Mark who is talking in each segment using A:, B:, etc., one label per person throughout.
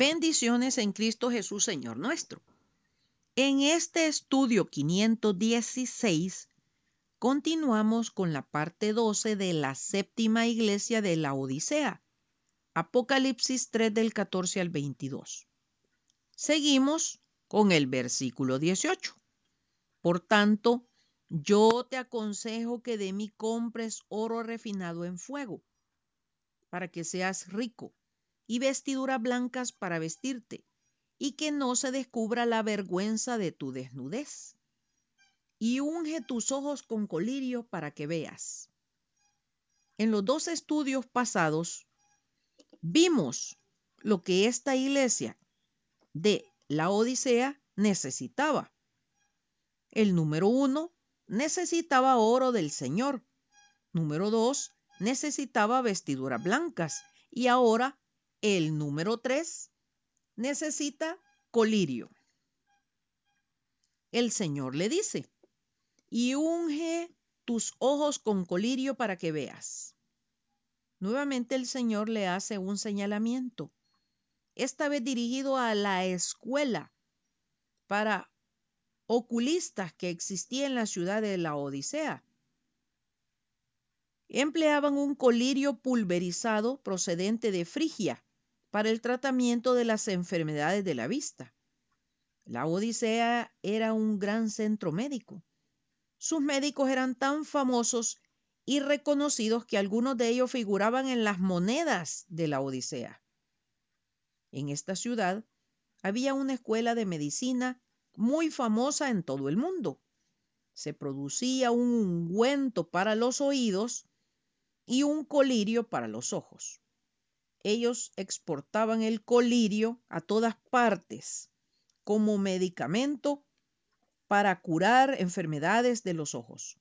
A: Bendiciones en Cristo Jesús, Señor nuestro. En este estudio 516 continuamos con la parte 12 de la séptima iglesia de la Odisea, Apocalipsis 3 del 14 al 22. Seguimos con el versículo 18. Por tanto, yo te aconsejo que de mí compres oro refinado en fuego, para que seas rico, y vestiduras blancas para vestirte, y que no se descubra la vergüenza de tu desnudez. Y unge tus ojos con colirio para que veas. En los dos estudios pasados vimos lo que esta iglesia de la Odisea necesitaba. El número uno necesitaba oro del Señor. Número dos, necesitaba vestiduras blancas. Y ahora el número tres necesita colirio. El Señor le dice, y unge tus ojos con colirio para que veas. Nuevamente el Señor le hace un señalamiento, esta vez dirigido a la escuela para oculistas que existía en la ciudad de la Odisea. Empleaban un colirio pulverizado procedente de Frigia para el tratamiento de las enfermedades de la vista. La Odisea era un gran centro médico. Sus médicos eran tan famosos y reconocidos que algunos de ellos figuraban en las monedas de la Odisea. En esta ciudad había una escuela de medicina muy famosa en todo el mundo. Se producía un ungüento para los oídos y un colirio para los ojos. Ellos exportaban el colirio a todas partes como medicamento para curar enfermedades de los ojos.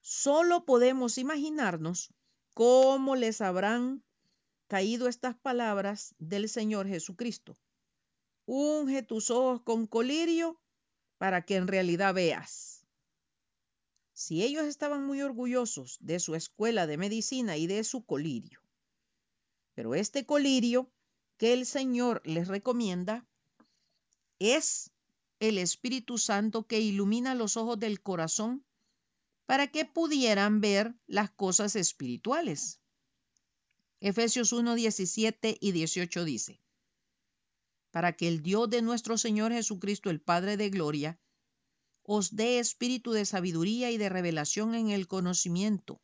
A: Solo podemos imaginarnos cómo les habrán caído estas palabras del Señor Jesucristo unge tus ojos con colirio para que en realidad veas. Si ellos estaban muy orgullosos de su escuela de medicina y de su colirio, pero este colirio que el Señor les recomienda es el Espíritu Santo que ilumina los ojos del corazón para que pudieran ver las cosas espirituales. Efesios 1, 17 y 18 dice, para que el Dios de nuestro Señor Jesucristo, el Padre de Gloria, os dé espíritu de sabiduría y de revelación en el conocimiento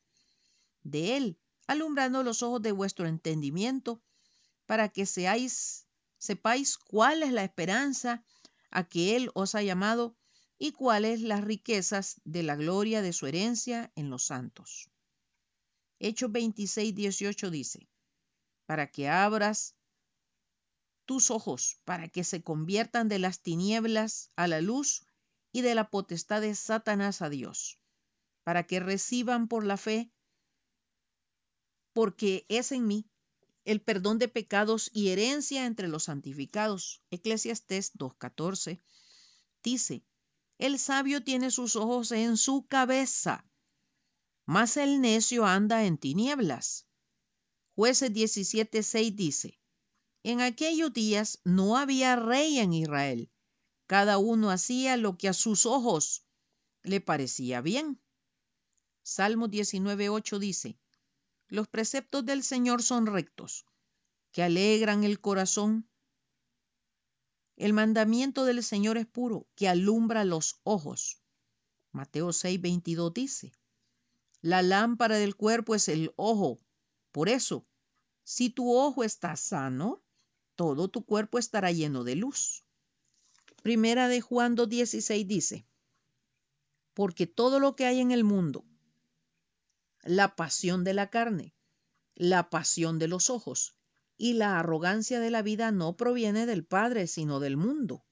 A: de Él, alumbrando los ojos de vuestro entendimiento, para que seáis, sepáis cuál es la esperanza a que Él os ha llamado y cuáles las riquezas de la gloria de su herencia en los santos. Hechos 26, 18 dice, para que abras tus ojos para que se conviertan de las tinieblas a la luz y de la potestad de Satanás a Dios, para que reciban por la fe, porque es en mí el perdón de pecados y herencia entre los santificados. Eclesiastés 2.14 dice, el sabio tiene sus ojos en su cabeza, mas el necio anda en tinieblas. Jueces 17.6 dice, en aquellos días no había rey en Israel. Cada uno hacía lo que a sus ojos le parecía bien. Salmo 19.8 dice, Los preceptos del Señor son rectos, que alegran el corazón. El mandamiento del Señor es puro, que alumbra los ojos. Mateo 6.22 dice, La lámpara del cuerpo es el ojo. Por eso, si tu ojo está sano, todo tu cuerpo estará lleno de luz. Primera de Juan 2.16 dice, porque todo lo que hay en el mundo, la pasión de la carne, la pasión de los ojos y la arrogancia de la vida no proviene del Padre, sino del mundo.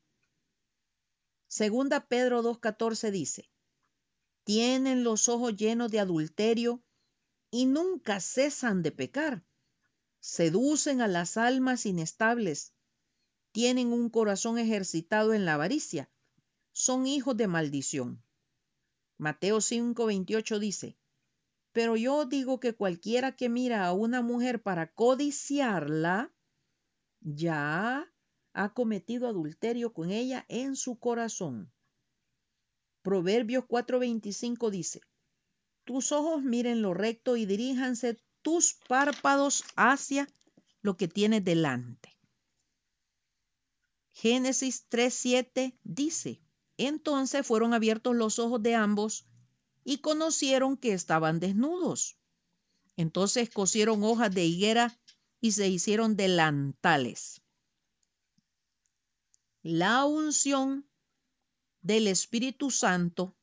A: Segunda Pedro 2.14 dice, tienen los ojos llenos de adulterio y nunca cesan de pecar seducen a las almas inestables, tienen un corazón ejercitado en la avaricia, son hijos de maldición. Mateo 5:28 dice, pero yo digo que cualquiera que mira a una mujer para codiciarla, ya ha cometido adulterio con ella en su corazón. Proverbios 4:25 dice, tus ojos miren lo recto y diríjanse tus párpados hacia lo que tienes delante. Génesis 3:7 dice, entonces fueron abiertos los ojos de ambos y conocieron que estaban desnudos. Entonces cosieron hojas de higuera y se hicieron delantales. La unción del Espíritu Santo,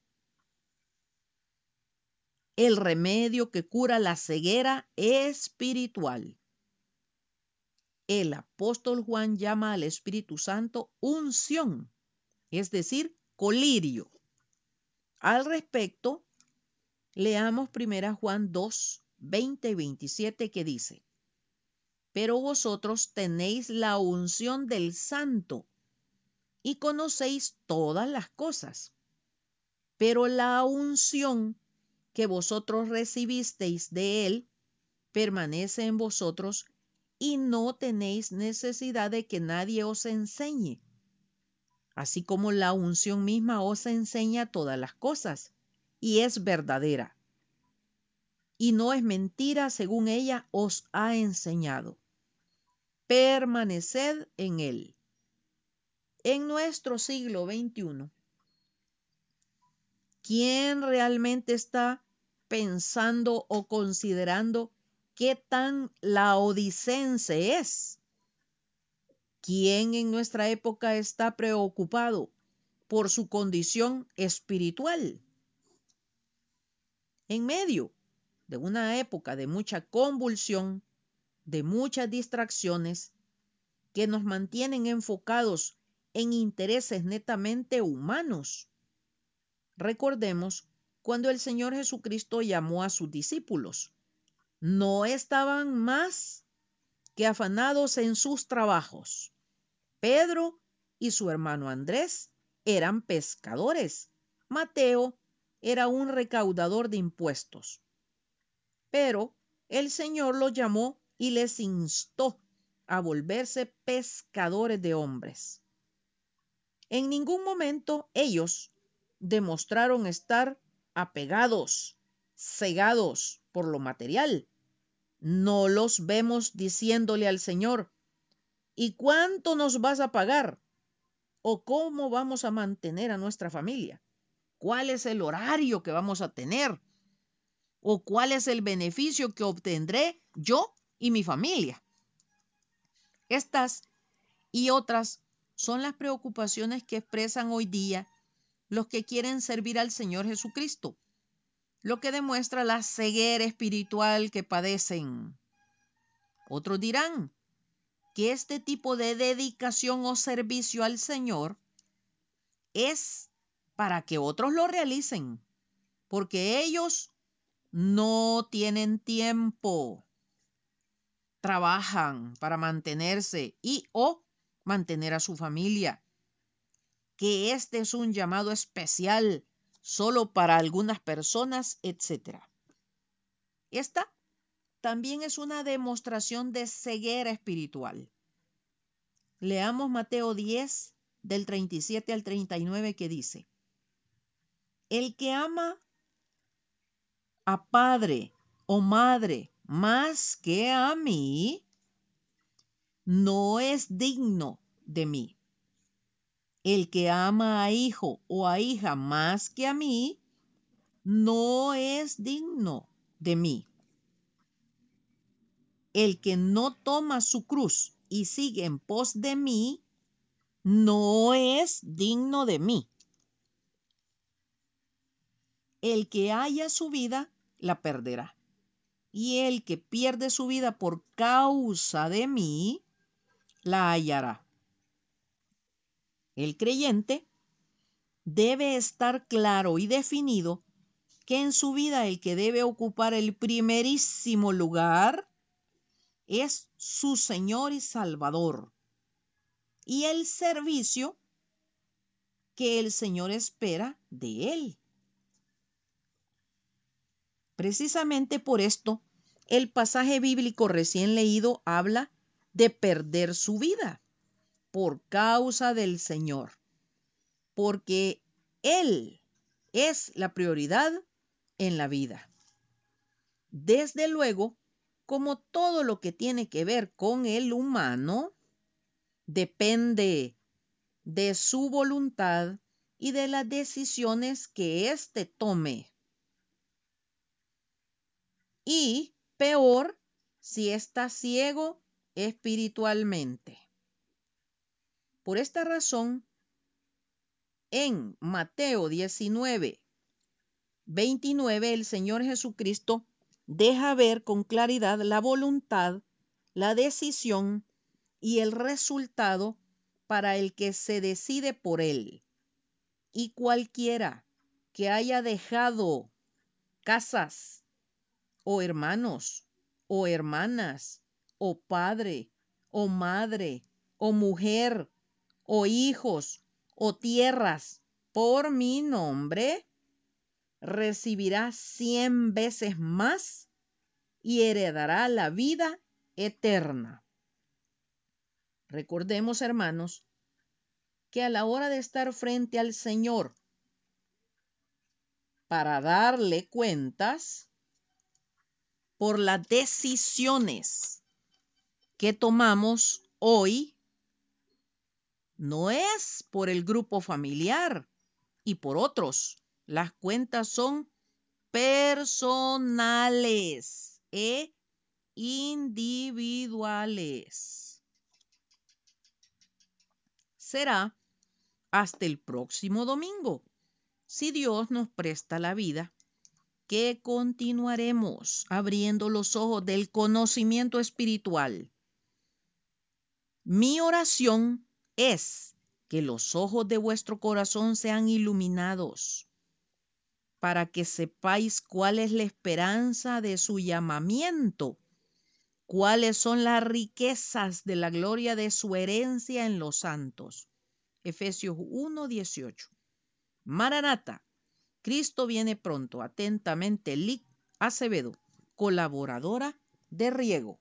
A: el remedio que cura la ceguera espiritual. El apóstol Juan llama al Espíritu Santo unción, es decir, colirio. Al respecto, leamos 1 Juan 2, 20 y 27 que dice, Pero vosotros tenéis la unción del Santo y conocéis todas las cosas. Pero la unción que vosotros recibisteis de Él permanece en vosotros y no tenéis necesidad de que nadie os enseñe. Así como la unción misma os enseña todas las cosas y es verdadera. Y no es mentira según ella os ha enseñado. Permaneced en Él en nuestro siglo XXI, ¿quién realmente está pensando o considerando qué tan laodicense es? ¿Quién en nuestra época está preocupado por su condición espiritual? En medio de una época de mucha convulsión, de muchas distracciones, que nos mantienen enfocados en intereses netamente humanos. Recordemos cuando el Señor Jesucristo llamó a sus discípulos. No estaban más que afanados en sus trabajos. Pedro y su hermano Andrés eran pescadores. Mateo era un recaudador de impuestos. Pero el Señor los llamó y les instó a volverse pescadores de hombres. En ningún momento ellos demostraron estar apegados, cegados por lo material. No los vemos diciéndole al Señor, ¿y cuánto nos vas a pagar? ¿O cómo vamos a mantener a nuestra familia? ¿Cuál es el horario que vamos a tener? ¿O cuál es el beneficio que obtendré yo y mi familia? Estas y otras son las preocupaciones que expresan hoy día los que quieren servir al Señor Jesucristo, lo que demuestra la ceguera espiritual que padecen. Otros dirán que este tipo de dedicación o servicio al Señor es para que otros lo realicen, porque ellos no tienen tiempo, trabajan para mantenerse y o mantener a su familia, que este es un llamado especial solo para algunas personas, etc. Esta también es una demostración de ceguera espiritual. Leamos Mateo 10 del 37 al 39 que dice, El que ama a padre o madre más que a mí, no es digno de mí. El que ama a hijo o a hija más que a mí, no es digno de mí. El que no toma su cruz y sigue en pos de mí, no es digno de mí. El que haya su vida, la perderá. Y el que pierde su vida por causa de mí, la hallará. El creyente debe estar claro y definido que en su vida el que debe ocupar el primerísimo lugar es su Señor y Salvador y el servicio que el Señor espera de él. Precisamente por esto, el pasaje bíblico recién leído habla de perder su vida por causa del Señor, porque Él es la prioridad en la vida. Desde luego, como todo lo que tiene que ver con el humano, depende de su voluntad y de las decisiones que éste tome. Y peor si está ciego espiritualmente. Por esta razón, en Mateo 19, 29, el Señor Jesucristo deja ver con claridad la voluntad, la decisión y el resultado para el que se decide por él. Y cualquiera que haya dejado casas o hermanos o hermanas o padre o madre o mujer o hijos o tierras por mi nombre, recibirá cien veces más y heredará la vida eterna. Recordemos, hermanos, que a la hora de estar frente al Señor para darle cuentas por las decisiones que tomamos hoy, no es por el grupo familiar y por otros. Las cuentas son personales e individuales. Será hasta el próximo domingo, si Dios nos presta la vida, que continuaremos abriendo los ojos del conocimiento espiritual. Mi oración es que los ojos de vuestro corazón sean iluminados para que sepáis cuál es la esperanza de su llamamiento, cuáles son las riquezas de la gloria de su herencia en los santos. Efesios 1:18. Maranata, Cristo viene pronto. Atentamente, Lic Acevedo, colaboradora de Riego.